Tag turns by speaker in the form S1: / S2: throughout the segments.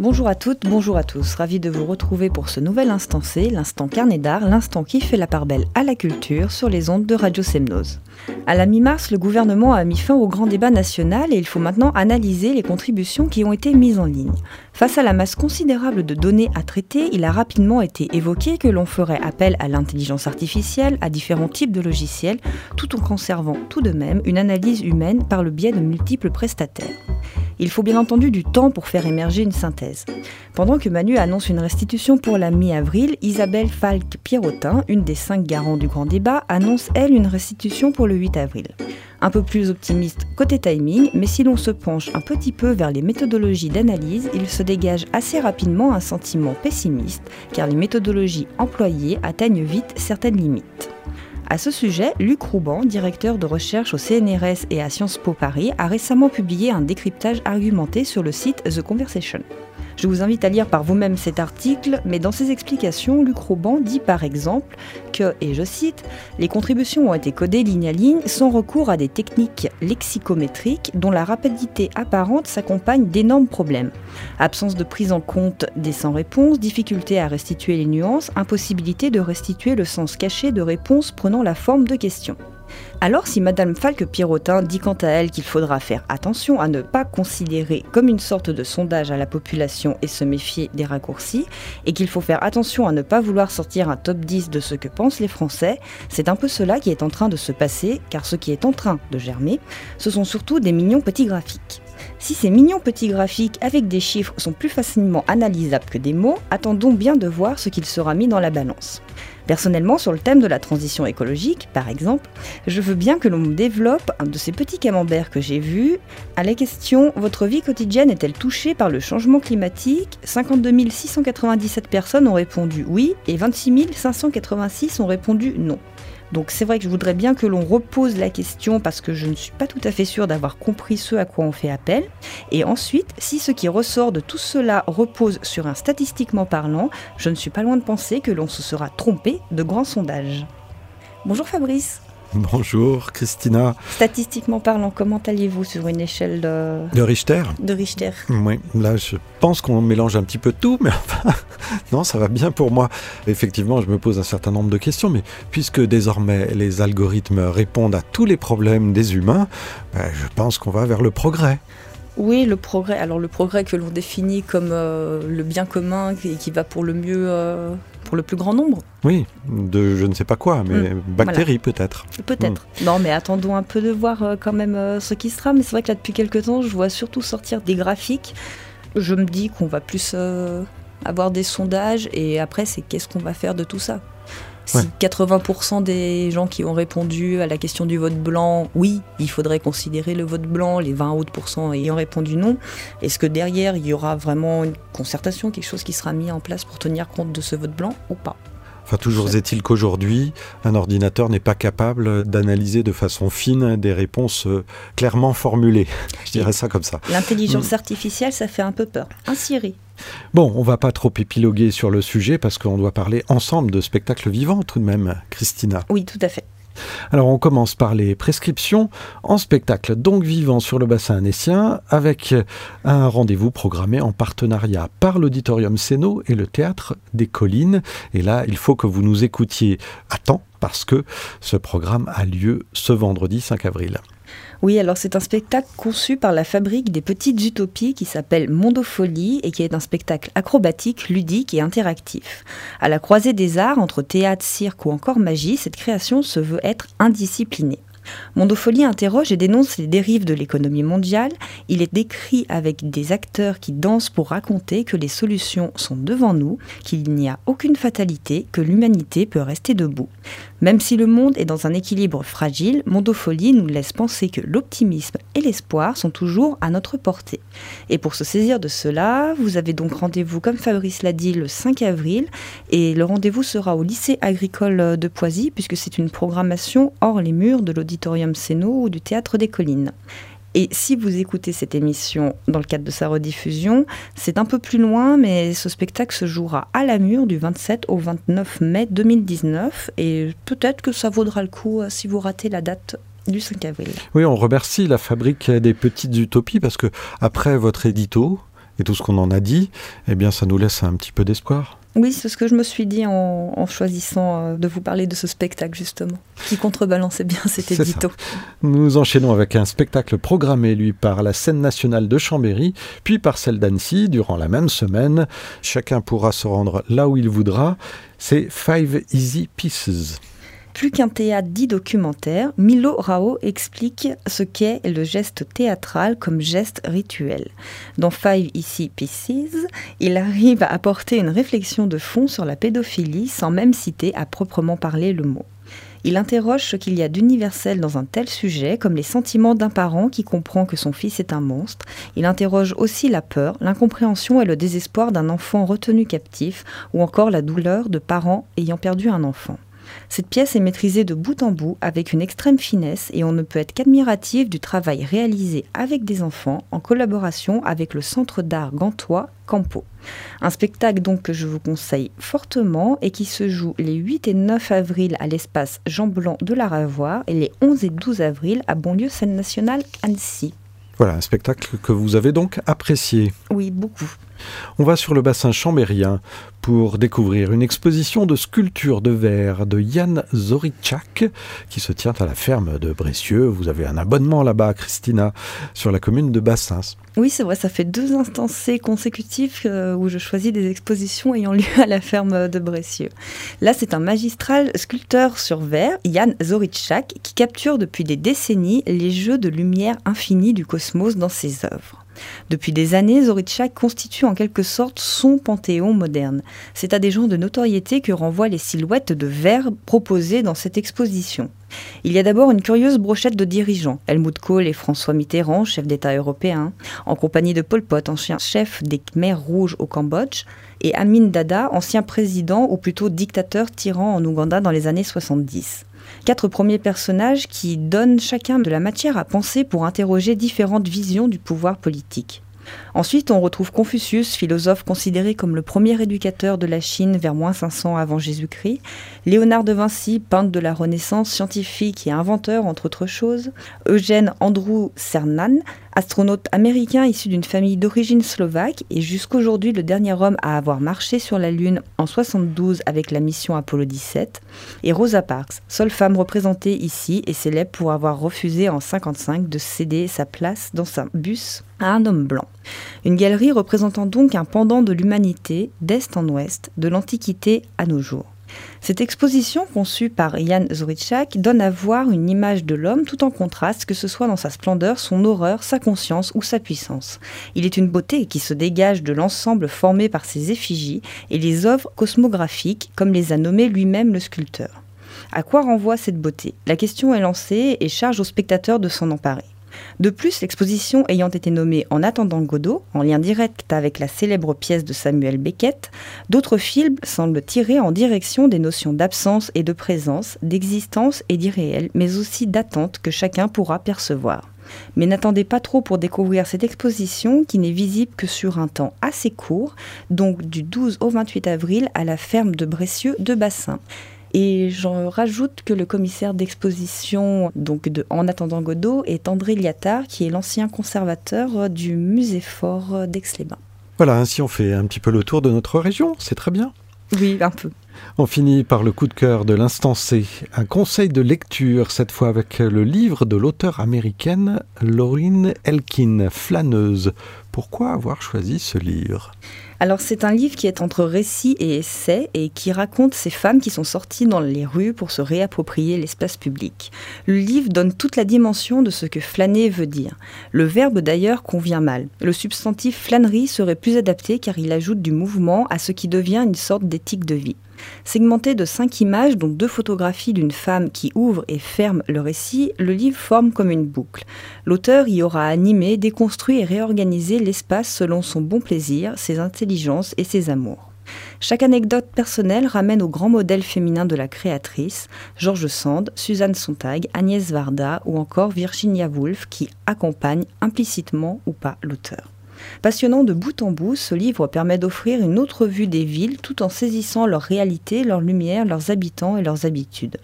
S1: Bonjour à toutes, bonjour à tous. Ravi de vous retrouver pour ce nouvel instant C, l'instant carnet d'art, l'instant qui fait la part belle à la culture sur les ondes de Radio Semnose. À la mi-mars, le gouvernement a mis fin au grand débat national et il faut maintenant analyser les contributions qui ont été mises en ligne. Face à la masse considérable de données à traiter, il a rapidement été évoqué que l'on ferait appel à l'intelligence artificielle, à différents types de logiciels, tout en conservant tout de même une analyse humaine par le biais de multiples prestataires. Il faut bien entendu du temps pour faire émerger une synthèse. Pendant que Manu annonce une restitution pour la mi-avril, Isabelle Falk-Pierrotin, une des cinq garants du grand débat, annonce elle une restitution pour le 8 avril. Un peu plus optimiste côté timing, mais si l'on se penche un petit peu vers les méthodologies d'analyse, il se dégage assez rapidement un sentiment pessimiste, car les méthodologies employées atteignent vite certaines limites. À ce sujet, Luc Rouban, directeur de recherche au CNRS et à Sciences Po Paris, a récemment publié un décryptage argumenté sur le site The Conversation. Je vous invite à lire par vous-même cet article, mais dans ses explications, Luc Rouban dit par exemple que, et je cite, les contributions ont été codées ligne à ligne sans recours à des techniques lexicométriques dont la rapidité apparente s'accompagne d'énormes problèmes. Absence de prise en compte des sans-réponses, difficulté à restituer les nuances, impossibilité de restituer le sens caché de réponses prenant la forme de questions. Alors si Madame Falque-Pirotin dit quant à elle qu'il faudra faire attention à ne pas considérer comme une sorte de sondage à la population et se méfier des raccourcis, et qu'il faut faire attention à ne pas vouloir sortir un top 10 de ce que pensent les Français, c'est un peu cela qui est en train de se passer, car ce qui est en train de germer, ce sont surtout des mignons petits graphiques. Si ces mignons petits graphiques avec des chiffres sont plus facilement analysables que des mots, attendons bien de voir ce qu'il sera mis dans la balance. Personnellement, sur le thème de la transition écologique, par exemple, je veux bien que l'on développe un de ces petits camemberts que j'ai vus. À la question Votre vie quotidienne est-elle touchée par le changement climatique? 52 697 personnes ont répondu oui et 26 586 ont répondu non. Donc c'est vrai que je voudrais bien que l'on repose la question parce que je ne suis pas tout à fait sûre d'avoir compris ce à quoi on fait appel. Et ensuite, si ce qui ressort de tout cela repose sur un statistiquement parlant, je ne suis pas loin de penser que l'on se sera trompé de grands sondages. Bonjour Fabrice.
S2: Bonjour Christina.
S1: Statistiquement parlant, comment allez-vous sur une échelle de...
S2: De Richter
S1: De Richter?
S2: Oui, là je pense qu'on mélange un petit peu tout, mais enfin, non, ça va bien pour moi. Effectivement, je me pose un certain nombre de questions, mais puisque désormais les algorithmes répondent à tous les problèmes des humains, ben, je pense qu'on va vers le progrès.
S1: Oui, le progrès. Alors le progrès que l'on définit comme euh, le bien commun et qui va pour le mieux, euh, pour le plus grand nombre.
S2: Oui, de je ne sais pas quoi, mais
S1: Mm,
S2: bactéries peut-être.
S1: Peut-être. Non, mais attendons un peu de voir euh, quand même euh, ce qui sera. Mais c'est vrai que là, depuis quelques temps, je vois surtout sortir des graphiques. Je me dis qu'on va plus euh, avoir des sondages et après, c'est qu'est-ce qu'on va faire de tout ça? Si
S2: Ouais.
S1: 80% des gens qui ont répondu à la question du vote blanc, oui, il faudrait considérer le vote blanc, les 20 autres pourcents ayant répondu non, est-ce que derrière il y aura vraiment une concertation, quelque chose qui sera mis en place pour tenir compte de ce vote blanc ou pas?
S2: Enfin, toujours est-il qu'aujourd'hui, un ordinateur n'est pas capable d'analyser de façon fine des réponses euh, clairement formulées. Je dirais ça comme ça.
S1: L'intelligence artificielle, ça fait un peu peur. Un Siri.
S2: Bon, on va pas trop épiloguer sur le sujet parce qu'on doit parler ensemble de spectacles vivants tout de même, Christina.
S1: Oui, tout à fait.
S2: Alors on commence par les prescriptions en spectacle donc vivant sur le bassin annécien avec un rendez-vous programmé en partenariat par l'auditorium Séno et le théâtre des Collines. Et là, il faut que vous nous écoutiez à temps parce que ce programme a lieu ce vendredi 5 avril.
S1: Oui, alors c'est un spectacle conçu par la Fabrique des Petites Utopies qui s'appelle Mondofolie et qui est un spectacle acrobatique, ludique et interactif. À la croisée des arts, entre théâtre, cirque ou encore magie, cette création se veut être indisciplinée. Mondofolie interroge et dénonce les dérives de l'économie mondiale. Il est décrit avec des acteurs qui dansent pour raconter que les solutions sont devant nous, qu'il n'y a aucune fatalité, que l'humanité peut rester debout. Même si le monde est dans un équilibre fragile, Mondofolie nous laisse penser que l'optimisme et l'espoir sont toujours à notre portée. Et pour se saisir de cela, vous avez donc rendez-vous, comme Fabrice l'a dit, le 5 avril, et le rendez-vous sera au lycée agricole de Poisy, puisque c'est une programmation hors les murs de l'auditorium Séno ou du théâtre des collines. Et si vous écoutez cette émission dans le cadre de sa rediffusion, c'est un peu plus loin, mais ce spectacle se jouera à la mur du 27 au 29 mai 2019. Et peut-être que ça vaudra le coup euh, si vous ratez la date du 5 avril.
S2: Oui, on remercie la fabrique des petites utopies parce que après votre édito, Et tout ce qu'on en a dit, eh bien, ça nous laisse un petit peu d'espoir.
S1: Oui, c'est ce que je me suis dit en, choisissant euh, de vous parler de ce spectacle, justement, qui contrebalançait bien cet édito.
S2: Nous enchaînons avec un spectacle programmé, lui, par la scène nationale de Chambéry, puis par celle d'Annecy, durant la même semaine. Chacun pourra se rendre là où il voudra. C'est Five Easy Pieces.
S1: Plus qu'un théâtre dit documentaire, Milo Rao explique ce qu'est le geste théâtral comme geste rituel. Dans Five Easy Pieces, il arrive à apporter une réflexion de fond sur la pédophilie sans même citer à proprement parler le mot. Il interroge ce qu'il y a d'universel dans un tel sujet, comme les sentiments d'un parent qui comprend que son fils est un monstre. Il interroge aussi la peur, l'incompréhension et le désespoir d'un enfant retenu captif, ou encore la douleur de parents ayant perdu un enfant. Cette pièce est maîtrisée de bout en bout avec une extrême finesse et on ne peut être qu'admiratif du travail réalisé avec des enfants en collaboration avec le Centre d'art gantois Campo. Un spectacle donc que je vous conseille fortement et qui se joue les 8 et 9 avril à l'espace Jean Blanc de la Ravoire et les 11 et 12 avril à Bonlieu Scène Nationale Annecy.
S2: Voilà, un spectacle que vous avez donc apprécié.
S1: Oui, beaucoup.
S2: On va sur le bassin chambérien pour découvrir une exposition de sculptures de verre de Yann Zorichak qui se tient à la ferme de Bressieux. Vous avez un abonnement là-bas, Christina, sur la commune de Bassins.
S1: Oui, c'est vrai, ça fait deux instants consécutifs euh, où je choisis des expositions ayant lieu à la ferme de Bressieux. Là, c'est un magistral sculpteur sur verre, Yann Zorichak, qui capture depuis des décennies les jeux de lumière infinie du cosmos dans ses œuvres. Depuis des années, Zoritchak constitue en quelque sorte son panthéon moderne. C'est à des gens de notoriété que renvoient les silhouettes de verre proposées dans cette exposition. Il y a d'abord une curieuse brochette de dirigeants, Helmut Kohl et François Mitterrand, chef d'État européen, en compagnie de Pol Pot, ancien chef des Khmers rouges au Cambodge, et Amin Dada, ancien président ou plutôt dictateur tyran en Ouganda dans les années 70 quatre premiers personnages qui donnent chacun de la matière à penser pour interroger différentes visions du pouvoir politique. Ensuite, on retrouve Confucius, philosophe considéré comme le premier éducateur de la Chine vers moins 500 avant Jésus-Christ, Léonard de Vinci, peintre de la Renaissance, scientifique et inventeur entre autres choses, Eugène Andrew Cernan, astronaute américain issu d'une famille d'origine slovaque. Et jusqu'aujourd'hui le dernier homme à avoir marché sur la Lune en 72 avec la mission Apollo 17, et Rosa Parks, seule femme représentée ici et célèbre pour avoir refusé en 55 de céder sa place dans un bus à un homme blanc. Une galerie représentant donc un pendant de l'humanité d'est en ouest, de l'Antiquité à nos jours. Cette exposition, conçue par Jan Zorichak, donne à voir une image de l'homme tout en contraste, que ce soit dans sa splendeur, son horreur, sa conscience ou sa puissance. Il est une beauté qui se dégage de l'ensemble formé par ses effigies et les œuvres cosmographiques, comme les a nommées lui-même le sculpteur. À quoi renvoie cette beauté? La question est lancée et charge au spectateur de s'en emparer. De plus, l'exposition ayant été nommée En attendant Godot, en lien direct avec la célèbre pièce de Samuel Beckett, d'autres films semblent tirer en direction des notions d'absence et de présence, d'existence et d'irréel, mais aussi d'attente que chacun pourra percevoir. Mais n'attendez pas trop pour découvrir cette exposition qui n'est visible que sur un temps assez court, donc du 12 au 28 avril à la ferme de Bressieux de Bassin. Et j'en rajoute que le commissaire d'exposition donc de En attendant Godot est André Liattard, qui est l'ancien conservateur du musée fort d'Aix-les-Bains.
S2: Voilà, ainsi on fait un petit peu le tour de notre région, c'est très bien.
S1: Oui, un peu.
S2: On finit par le coup de cœur de l'instant C, un conseil de lecture, cette fois avec le livre de l'auteure américaine Laurine Elkin, Flâneuse. Pourquoi avoir choisi ce livre?
S1: Alors c'est un livre qui est entre récit et essai et qui raconte ces femmes qui sont sorties dans les rues pour se réapproprier l'espace public. Le livre donne toute la dimension de ce que flâner veut dire. Le verbe d'ailleurs convient mal. Le substantif flânerie serait plus adapté car il ajoute du mouvement à ce qui devient une sorte d'éthique de vie. Segmenté de cinq images, dont deux photographies d'une femme qui ouvre et ferme le récit, le livre forme comme une boucle. L'auteur y aura animé, déconstruit et réorganisé l'espace selon son bon plaisir, ses intelligences et ses amours. Chaque anecdote personnelle ramène au grand modèle féminin de la créatrice, Georges Sand, Suzanne Sontag, Agnès Varda ou encore Virginia Woolf qui accompagnent implicitement ou pas l'auteur. Passionnant de bout en bout, ce livre permet d'offrir une autre vue des villes tout en saisissant leur réalité, leur lumière, leurs habitants et leurs habitudes.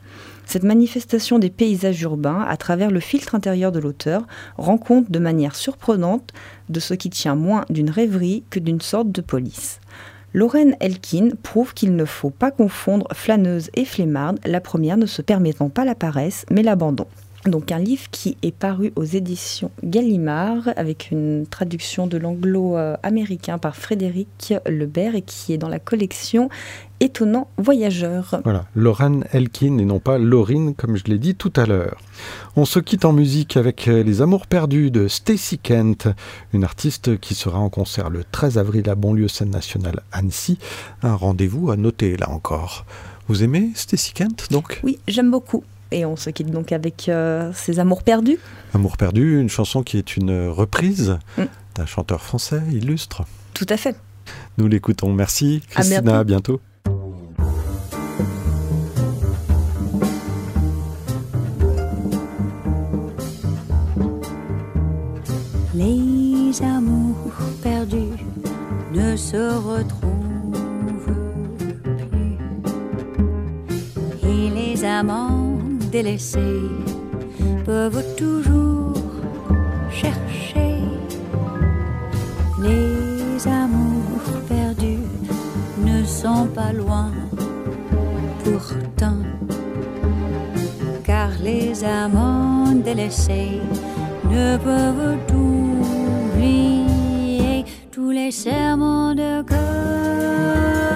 S1: Cette manifestation des paysages urbains, à travers le filtre intérieur de l'auteur, rend compte de manière surprenante de ce qui tient moins d'une rêverie que d'une sorte de police. Lorraine Elkin prouve qu'il ne faut pas confondre flâneuse et flemmarde, la première ne se permettant pas la paresse, mais l'abandon. Donc un livre qui est paru aux éditions Gallimard avec une traduction de l'anglo-américain par Frédéric Lebert et qui est dans la collection Étonnant Voyageur.
S2: Voilà, Lorraine Elkin et non pas Laurine comme je l'ai dit tout à l'heure. On se quitte en musique avec Les Amours perdus de Stacy Kent, une artiste qui sera en concert le 13 avril à Bonlieu Scène Nationale Annecy. Un rendez-vous à noter là encore. Vous aimez Stacy Kent donc?
S1: Oui, j'aime beaucoup. Et on se quitte donc avec euh, Ces Amours perdus.
S2: Amours perdus, une chanson qui est une reprise mm. d'un chanteur français illustre.
S1: Tout à fait.
S2: Nous l'écoutons. Merci Christina, à bientôt.
S3: Délaissés peuvent toujours chercher les amours perdus ne sont pas loin pourtant car les amants délaissés ne peuvent oublier tous les serments de cœur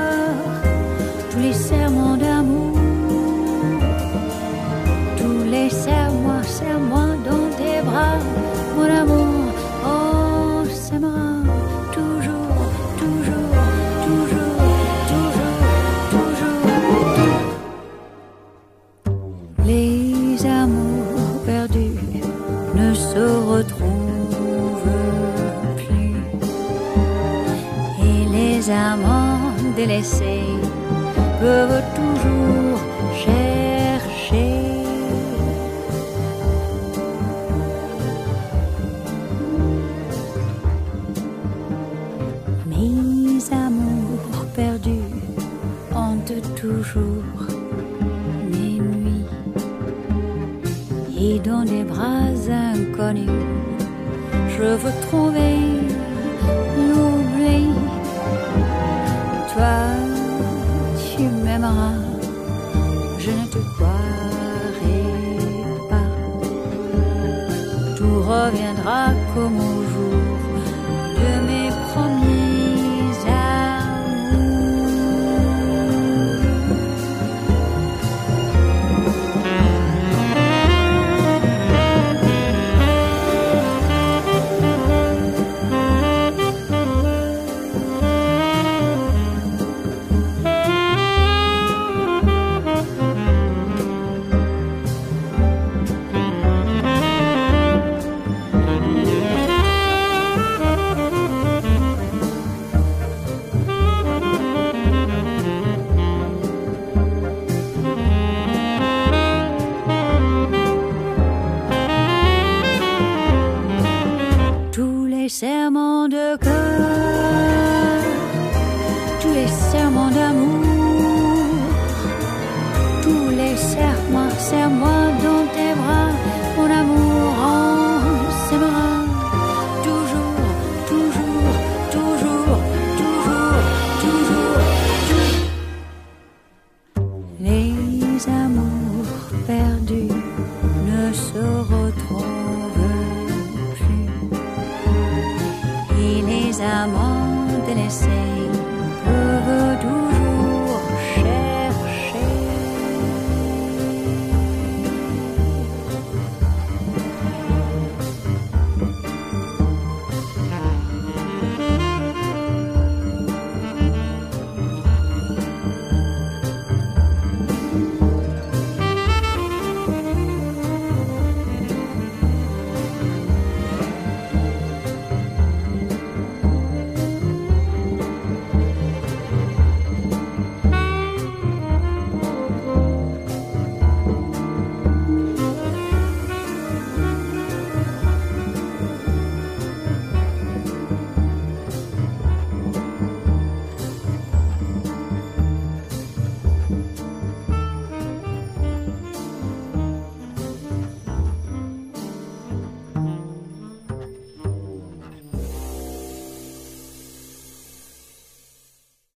S3: toujours mes nuits et dans des bras inconnus, je veux trouver l'oubli. Toi, tu m'aimeras, je ne te croirai pas. Tout reviendra comme au jour amants délaissés